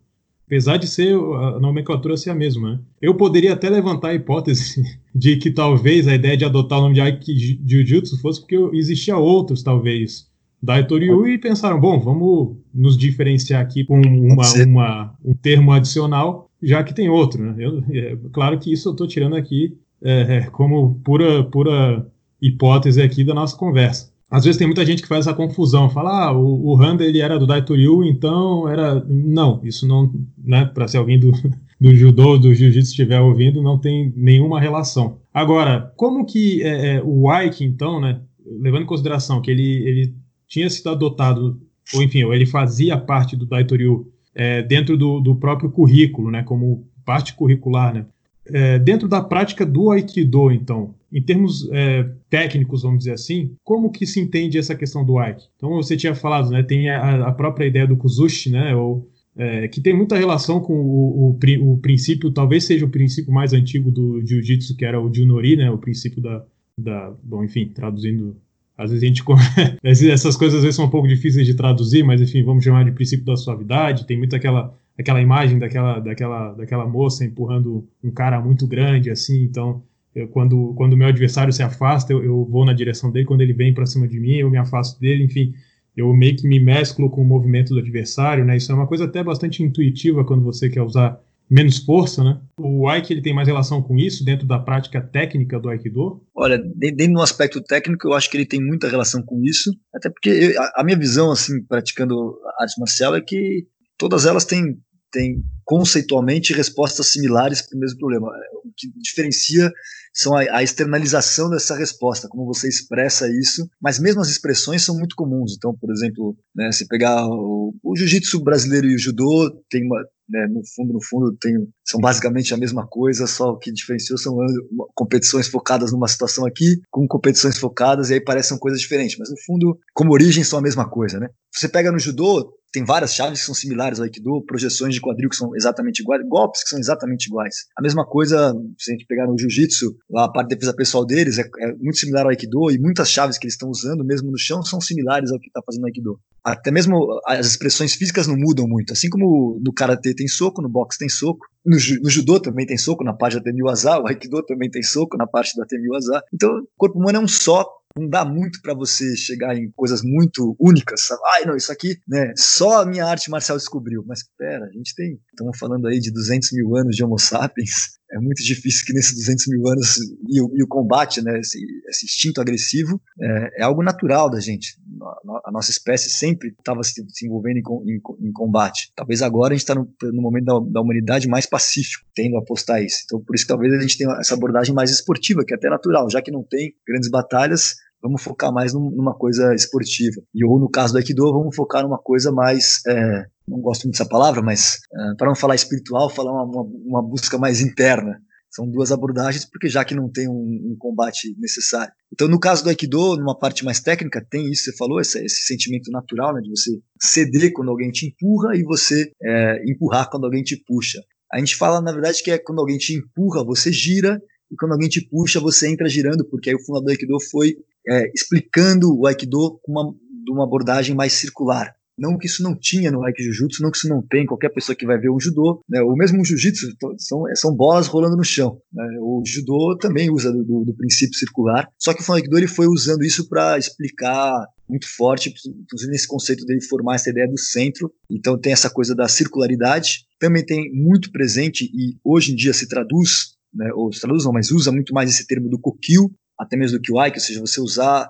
Apesar de ser a nomenclatura ser a mesma, né? Eu poderia até levantar a hipótese [laughs] de que talvez a ideia de adotar o nome de Aiki Jiu-Jitsu fosse porque existia outros, talvez, Daitoryu e pensaram, bom, vamos nos diferenciar aqui com uma, uma, um termo adicional, já que tem outro, né? Eu, é, claro que isso eu estou tirando aqui é, é, como pura, pura hipótese aqui da nossa conversa às vezes tem muita gente que faz essa confusão, fala, ah, o, o Handa ele era do Daitoryu, então era. Não, isso não, né, para se alguém do, [laughs] do judô, do jiu-jitsu estiver ouvindo, não tem nenhuma relação. Agora, como que é, é, o Aiki, então, né, levando em consideração que ele, ele tinha sido adotado, ou enfim, ou ele fazia parte do Daitoryu é, dentro do, do próprio currículo, né, como parte curricular, né, é, dentro da prática do Aikido, então, em termos é, técnicos, vamos dizer assim, como que se entende essa questão do Aiki? Então, você tinha falado, né, tem a, a própria ideia do Kuzushi, né, ou, é, que tem muita relação com o, o, o, princípio, talvez seja o princípio mais antigo do Jiu-Jitsu, que era o Junori, né, o princípio da, da, bom, enfim, traduzindo, às vezes a gente, [laughs] essas coisas às vezes são um pouco difíceis de traduzir, mas enfim, vamos chamar de princípio da suavidade, tem muito aquela aquela imagem daquela, daquela, daquela moça empurrando um cara muito grande, assim, então eu, quando quando o meu adversário se afasta, eu, eu vou na direção dele, quando ele vem para cima de mim, eu me afasto dele, enfim, eu meio que me mesclo com o movimento do adversário, né? Isso é uma coisa até bastante intuitiva quando você quer usar menos força, né? O Aiki ele tem mais relação com isso dentro da prática técnica do Aikido? Olha, dentro do aspecto técnico, eu acho que ele tem muita relação com isso, até porque eu, a, a, minha visão, assim, praticando arte marcial é que todas elas têm tem conceitualmente respostas similares para o mesmo problema. O que diferencia são a, a, externalização dessa resposta, como você expressa isso, mas mesmo as expressões são muito comuns. Então, por exemplo, né, se pegar o, o jiu-jitsu brasileiro e o judô, tem uma, né, no fundo, no fundo, tem, são basicamente a mesma coisa, só o que diferenciou são competições focadas numa situação aqui, com competições focadas, e aí parecem coisas diferentes, mas no fundo, como origem, são a mesma coisa, né? Você pega no judô, tem várias chaves que são similares ao Aikido, projeções de quadril que são exatamente iguais, golpes que são exatamente iguais. A mesma coisa, se a gente pegar no Jiu-Jitsu, a parte de defesa pessoal deles é, é, muito similar ao Aikido e muitas chaves que eles estão usando, mesmo no chão, são similares ao que está fazendo o Aikido. Até mesmo as expressões físicas não mudam muito. Assim como no Karatê tem soco, no boxe tem soco, no, no, judô também tem soco, na parte da Temiwaza, o Aikido também tem soco, na parte da Temiwaza. Então, o corpo humano é um só, não dá muito para você chegar em coisas muito únicas. Sabe? Ai, não, isso aqui, né? Só a minha arte marcial descobriu. Mas pera, a gente tem. Estamos falando aí de 200 mil anos de Homo sapiens. É muito difícil que nesses 200 mil anos e o, e o combate, né, esse, esse, instinto agressivo, é, é, algo natural da gente. A, nossa espécie sempre estava se, se, envolvendo em, em, em, combate. Talvez agora a gente está no, no, momento da, da, humanidade mais pacífico, tendo a apostar isso. Então, por isso que talvez a gente tenha essa abordagem mais esportiva, que é até natural, já que não tem grandes batalhas, vamos focar mais numa coisa esportiva. E ou no caso do Aikido, vamos focar numa coisa mais, é, não gosto muito dessa palavra, mas é, para não falar espiritual, falar uma, uma, uma, busca mais interna. São duas abordagens, porque já que não tem um, um, combate necessário. Então, no caso do Aikido, numa parte mais técnica, tem isso, você falou, esse, esse sentimento natural, né, de você ceder quando alguém te empurra e você é, empurrar quando alguém te puxa. A gente fala, na verdade, que é quando alguém te empurra, você gira, e quando alguém te puxa, você entra girando, porque aí o fundador do Aikido foi é, explicando o Aikido com uma, de uma abordagem mais circular. Não que isso não tinha no Aikido Jujutsu, não que isso não tem, qualquer pessoa que vai ver um judô, né, o mesmo Jiu-Jitsu são, são bolas rolando no chão. Né, o judô também usa do, do, do, princípio circular, só que o Aikido ele foi usando isso para explicar muito forte, inclusive nesse conceito dele formar essa ideia do centro. Então tem essa coisa da circularidade, também tem muito presente e hoje em dia se traduz, né, ou se traduz não, mas usa muito mais esse termo do kokyu, até mesmo do QI, ou seja, você usar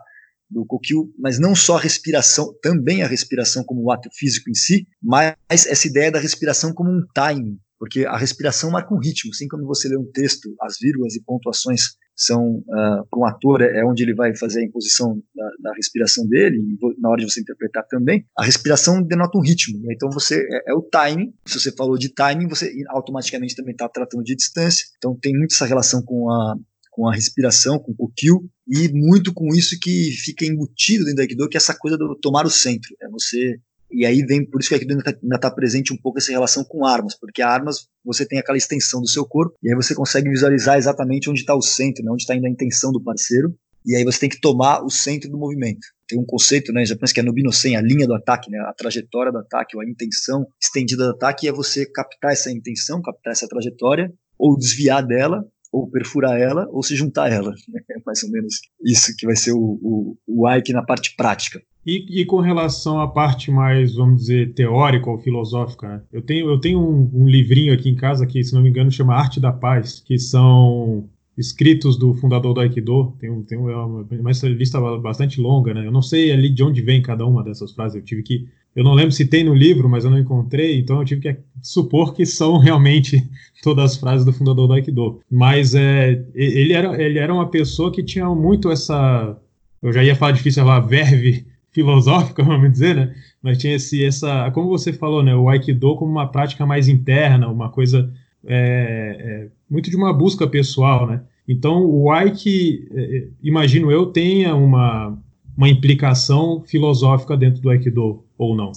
do Kokyu, mas não só a respiração, também a respiração como o ato físico em si, mas essa ideia da respiração como um timing, porque a respiração marca um ritmo, assim como você lê um texto, as vírgulas e pontuações são uh, para um ator é onde ele vai fazer a imposição da, da, respiração dele na hora de você interpretar também a respiração denota um ritmo né? então você é, é, o timing. Se você falou de timing você automaticamente também está tratando de distância. Então tem muito essa relação com a com a respiração com o kill e muito com isso que fica embutido dentro do Aikido que é essa coisa do tomar o centro é você e aí vem, por isso que aqui ainda está tá presente um pouco essa relação com armas, porque armas você tem aquela extensão do seu corpo, e aí você consegue visualizar exatamente onde está o centro, né, onde está indo a intenção do parceiro, e aí você tem que tomar o centro do movimento. Tem um conceito, né, pensa que é no Binosen, a linha do ataque, né, a trajetória do ataque, ou a intenção estendida do ataque, é você captar essa intenção, captar essa trajetória, ou desviar dela, ou perfurar ela, ou se juntar a ela. [laughs] É mais ou menos isso que vai ser o, o, o Ike na parte prática. E, e, com relação à parte mais, vamos dizer, teórica ou filosófica, né? eu tenho, eu tenho um, um, livrinho aqui em casa que, se não me engano, chama Arte da Paz, que são escritos do fundador do Aikido. Tem, um, tem uma, uma lista bastante longa, né? Eu não sei ali de onde vem cada uma dessas frases. Eu tive que, eu não lembro se tem no livro, mas eu não encontrei, então eu tive que supor que são [laughs] realmente todas as frases do fundador do Aikido. Mas é, ele era, ele era uma pessoa que tinha muito essa, eu já ia falar difícil falar verve [laughs] filosófica, vamos dizer, né? Mas tinha esse, essa, como você falou, né? O Aikido como uma prática mais interna, uma coisa é, é, muito de uma busca pessoal, né? Então, o Aiki, é, é, imagino eu, tenha uma, uma implicação filosófica dentro do Aikido, ou não?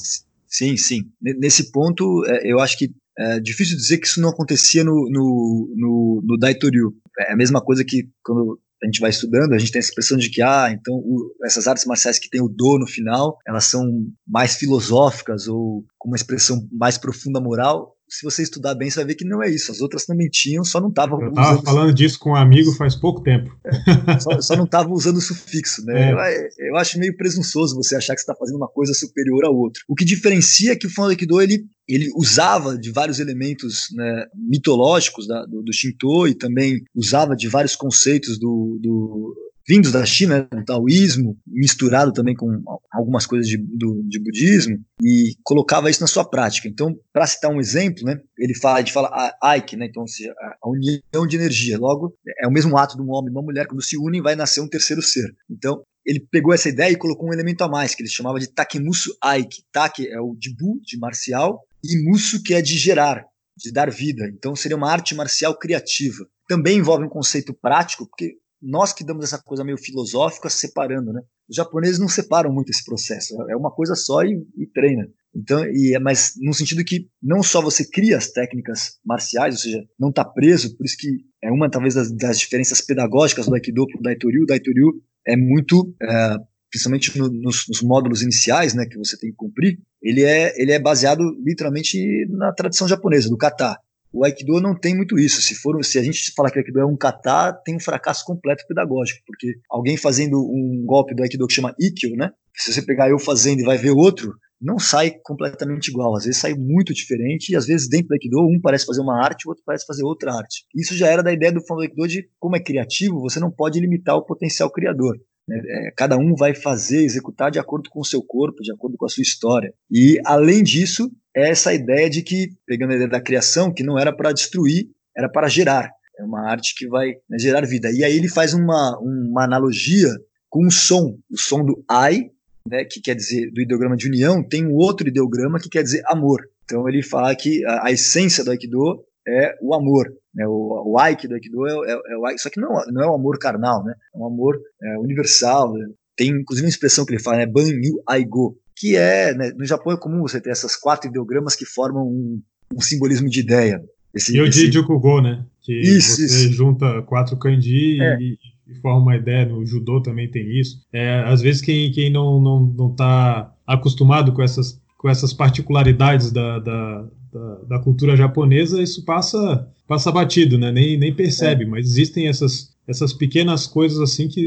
Sim, sim. Nesse ponto, é, eu acho que é difícil dizer que isso não acontecia no, no, no, no Daitoryu. É a mesma coisa que quando a gente vai estudando, a gente tem essa expressão de que, ah, então o, essas artes marciais que tem o do no final, elas são mais filosóficas ou com uma expressão mais profunda moral se você estudar bem, você vai ver que não é isso. As outras também tinham, só não estavam. Eu estava falando disso com um amigo faz pouco tempo. É, só, só, não estavam usando o sufixo, né? É. Eu, eu, acho meio presunçoso você achar que você está fazendo uma coisa superior a outra. O que diferencia é que o Fundo Aikido ele, ele usava de vários elementos né, mitológicos da, do, do Shinto e também usava de vários conceitos do, do vindos da China, do taoísmo, misturado também com algumas coisas de, do, de budismo, e colocava isso na sua prática. Então, para citar um exemplo, né, ele fala, de fala Aike, né, então, seja, a união de energia. Logo, é o mesmo ato de um homem e uma mulher, quando se unem, vai nascer um terceiro ser. Então, ele pegou essa ideia e colocou um elemento a mais, que ele chamava de Takemusu Aike. Take é o de bu, de marcial, e musu, que é de gerar, de dar vida. Então, seria uma arte marcial criativa. Também envolve um conceito prático, porque nós que damos essa coisa meio filosófica separando, né? Os japoneses não separam muito esse processo, é uma coisa só e, e treina. Então, e é, mas no sentido que não só você cria as técnicas marciais, ou seja, não está preso, por isso que é uma talvez das, das diferenças pedagógicas do Aikido para o Daitoryu. O Daitoryu é muito, é, principalmente no, nos, nos, módulos iniciais, né, que você tem que cumprir, ele é, ele é baseado literalmente na tradição japonesa, do kata. O Aikido não tem muito isso. Se for, se a gente falar que o Aikido é um kata, tem um fracasso completo pedagógico, porque alguém fazendo um golpe do Aikido que chama Ikkyo, né? Se você pegar eu fazendo e vai ver outro, não sai completamente igual. Às vezes sai muito diferente e às vezes dentro do Aikido um parece fazer uma arte, o outro parece fazer outra arte. Isso já era da ideia do Fundo Aikido de como é criativo, você não pode limitar o potencial criador. Né? É, cada um vai fazer, executar de acordo com o seu corpo, de acordo com a sua história. E, além disso, é essa ideia de que, pegando a ideia da criação, que não era para destruir, era para gerar. É uma arte que vai né, gerar vida. E aí ele faz uma, uma analogia com o som, o som do ai, né, que quer dizer do ideograma de união, tem um outro ideograma que quer dizer amor. Então ele fala que a, a essência do Aikido é o amor. Né? O, o Aikido, Aikido é, é, é, o Só que não, não é o amor carnal, né? é um amor é, universal. Né? Tem inclusive uma expressão que ele fala, né? Ban Yu Aigo, que é, né, no Japão é comum você ter essas quatro ideogramas que formam um, um simbolismo de ideia. Esse, e o esse... Jukugo, né? Que isso, você isso. junta quatro kanji é. e, e, forma uma ideia. No judô também tem isso. É, às vezes quem, quem não, não, não tá acostumado com essas, com essas particularidades da, da, da, da, cultura japonesa, isso passa passa batido, né? Nem, nem percebe, é. mas existem essas, essas pequenas coisas assim que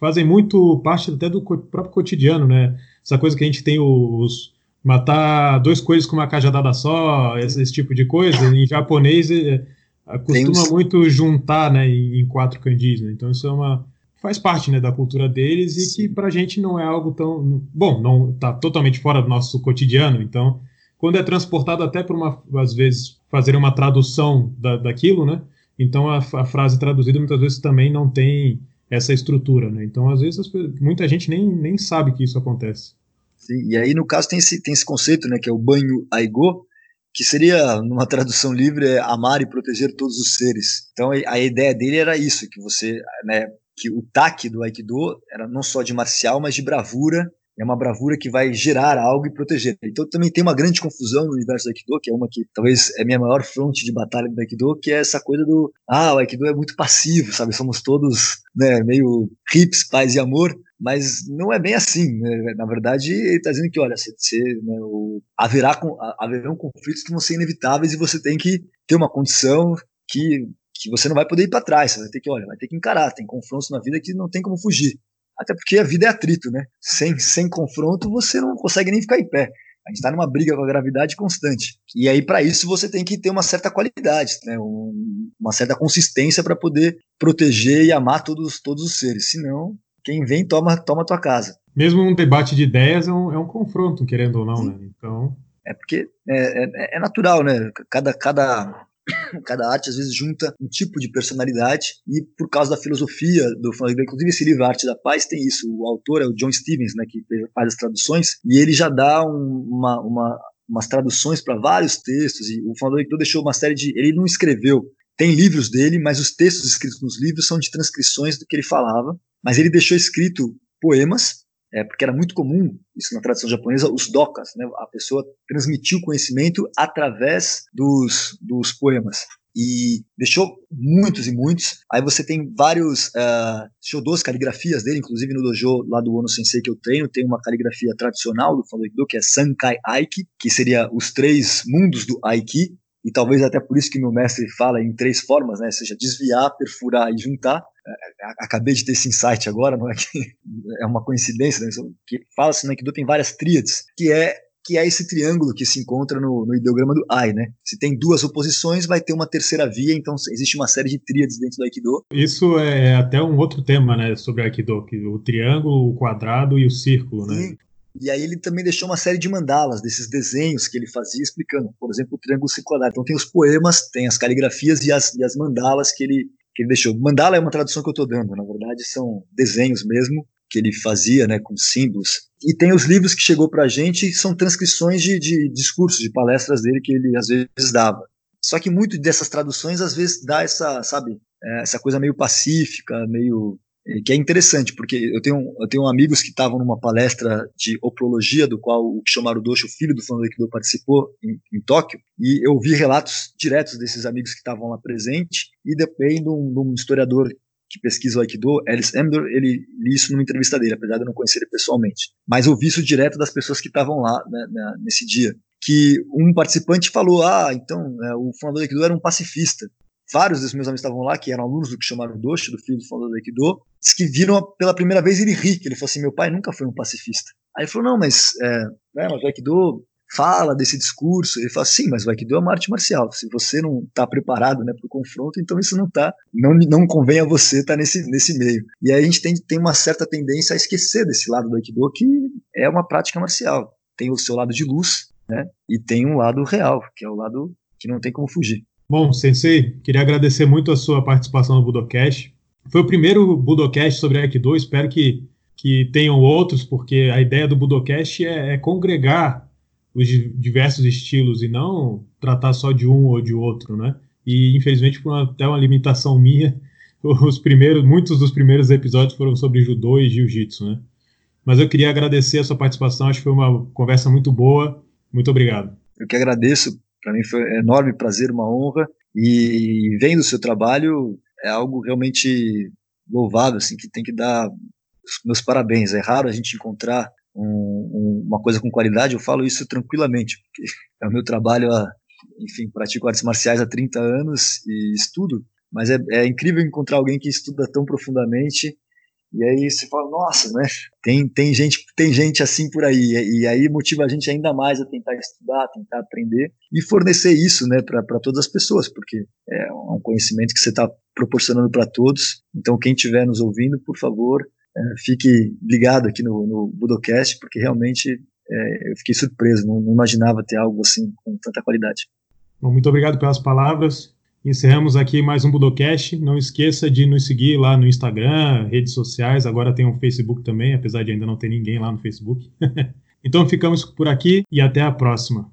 fazem muito parte até do próprio cotidiano, né? Essa coisa que a gente tem os matar dois coelhos com uma cajadada só, esse, esse tipo de coisa, em japonês é, costuma muito juntar, né, em, em quatro kanjis, né? Então isso é uma faz parte, né, da cultura deles e que pra gente não é algo tão bom, não tá totalmente fora do nosso cotidiano, então quando é transportado até por uma, às vezes, fazer uma tradução da, daquilo, né? então a, a frase traduzida muitas vezes também não tem essa estrutura, né? Então, às vezes, muita gente nem, nem sabe que isso acontece. Sim, e aí, no caso, tem esse, tem esse conceito, né, que é o banho aigo, que seria, numa [laughs] tradução livre, é amar e proteger todos os seres. Então, a ideia dele era isso, que você, né, que o taque do Aikido era não só de marcial, mas de bravura é uma bravura que vai gerar algo e proteger. Então também tem uma grande confusão no universo do Aikido, que é uma que talvez é minha maior fronte de batalha do Aikido, que é essa coisa do ah, o Aikido é muito passivo, sabe? Somos todos né, meio hips, paz e amor, mas não é bem assim. Né? Na verdade, ele está dizendo que, olha, você, você, né, o, haverá, haverão conflitos que vão ser inevitáveis e você tem que ter uma condição que, que você não vai poder ir para trás, você vai ter que, olha, vai ter que encarar, tem confrontos na vida que não tem como fugir. Até porque a vida é atrito, né? Sem, sem confronto, você não consegue nem ficar em pé. A gente está numa briga com a gravidade constante. E aí, para isso, você tem que ter uma certa qualidade, né? Um, uma certa consistência para poder proteger e amar todos, todos os seres. Senão, quem vem toma, toma a tua casa. Mesmo um debate de ideias é um, é um confronto, querendo ou não, Sim. né? Então. É porque é, é, é natural, né? Cada, cada [coughs] cada arte às vezes junta um tipo de personalidade e por causa da filosofia do inclusive esse livro Arte da Paz tem isso, o autor é o John Stevens, né, que faz as traduções e ele já dá um, uma, uma umas traduções para vários textos e o Flamengo deixou uma série de ele não escreveu. Tem livros dele, mas os textos escritos nos livros são de transcrições do que ele falava, mas ele deixou escrito poemas é, porque era muito comum, isso na tradição japonesa, os dokas, né? a pessoa transmitiu conhecimento através dos, dos poemas. E deixou muitos e muitos. Aí você tem vários. Uh, duas caligrafias dele, inclusive no dojo lá do Ono Sensei que eu treino, tem uma caligrafia tradicional do Fado que é Sankai Aiki, que seria os três mundos do Aiki, e talvez até por isso que meu mestre fala em três formas, né? Seja, desviar, perfurar e juntar. Acabei de ter esse insight agora, não é que [laughs] é uma coincidência, né? que fala-se no Aikido tem várias tríades, que é que é esse triângulo que se encontra no, no, ideograma do Ai, né? Se tem duas oposições, vai ter uma terceira via, então existe uma série de tríades dentro do Aikido. Isso é até um outro tema, né, sobre Aikido, que o triângulo, o quadrado e o círculo, né? Sim. E aí ele também deixou uma série de mandalas, desses desenhos que ele fazia, explicando, por exemplo, o triângulo circular. Então tem os poemas, tem as caligrafias e as, e as mandalas que ele, que ele deixou. Mandala é uma tradução que eu estou dando, na verdade são desenhos mesmo que ele fazia, né, com símbolos. E tem os livros que chegou para a gente, são transcrições de, de discursos, de palestras dele que ele às vezes dava. Só que muito dessas traduções às vezes dá essa, sabe, é, essa coisa meio pacífica, meio que é interessante, porque eu tenho, eu tenho amigos que estavam numa palestra de oprologia, do qual o Kishomaru Doshi, o filho do Fano Aikido, participou em, em, Tóquio, e eu vi relatos diretos desses amigos que estavam lá presentes, e depois de um, de um historiador que pesquisa o Aikido, Alice Emdor, ele li isso numa entrevista dele, apesar de eu não conhecer ele pessoalmente. Mas eu vi isso direto das pessoas que estavam lá né, né, nesse dia. Que um participante falou: Ah, então, é, o fundador do Aikido era um pacifista vários dos meus amigos estavam lá, que eram alunos do que chamaram Doshi, do filho do fundador do Aikido, que viram pela primeira vez ele ri, que ele falou assim, meu pai nunca foi um pacifista. Aí ele falou, não, mas, é, né, mas o Aikido fala desse discurso, ele fala, sim, mas o Aikido é uma arte marcial, se você não está preparado né, para o confronto, então isso não tá, não, não convém a você estar tá nesse, nesse meio. E aí a gente tem, tem uma certa tendência a esquecer desse lado do Aikido, que é uma prática marcial. Tem o seu lado de luz, né, e tem um lado real, que é o lado que não tem como fugir. Bom, Sensei, queria agradecer muito a sua participação no Budocast. Foi o primeiro Budocast sobre Aikido, espero que, que tenham outros, porque a ideia do Budocast é, é congregar os diversos estilos e não tratar só de um ou de outro, né? E infelizmente, por uma, até uma limitação minha, [laughs] os primeiros, muitos dos primeiros episódios foram sobre judô e jiu-jitsu, né? Mas eu queria agradecer a sua participação, acho que foi uma conversa muito boa. Muito obrigado. Eu que agradeço para mim foi um enorme prazer, uma honra. E vendo o seu trabalho, é algo realmente louvável, assim, que tem que dar meus parabéns. É raro a gente encontrar um, um, uma coisa com qualidade, eu falo isso tranquilamente, porque [laughs] é o meu trabalho, há, enfim, pratico artes marciais há 30 anos e estudo, mas é, é incrível encontrar alguém que estuda tão profundamente e aí você fala, nossa, né? Tem, tem, gente, tem gente assim por aí. E aí motiva a gente ainda mais a tentar estudar, tentar aprender e fornecer isso né, para todas as pessoas, porque é um conhecimento que você está proporcionando para todos. Então, quem estiver nos ouvindo, por favor, é, fique ligado aqui no, no Budocast, porque realmente é, eu fiquei surpreso, não, não, imaginava ter algo assim com tanta qualidade. Bom, muito obrigado pelas palavras Encerramos aqui mais um Budocast. Não esqueça de nos seguir lá no Instagram, redes sociais. Agora tem um Facebook também, apesar de ainda não ter ninguém lá no Facebook. [laughs] então ficamos por aqui e até a próxima.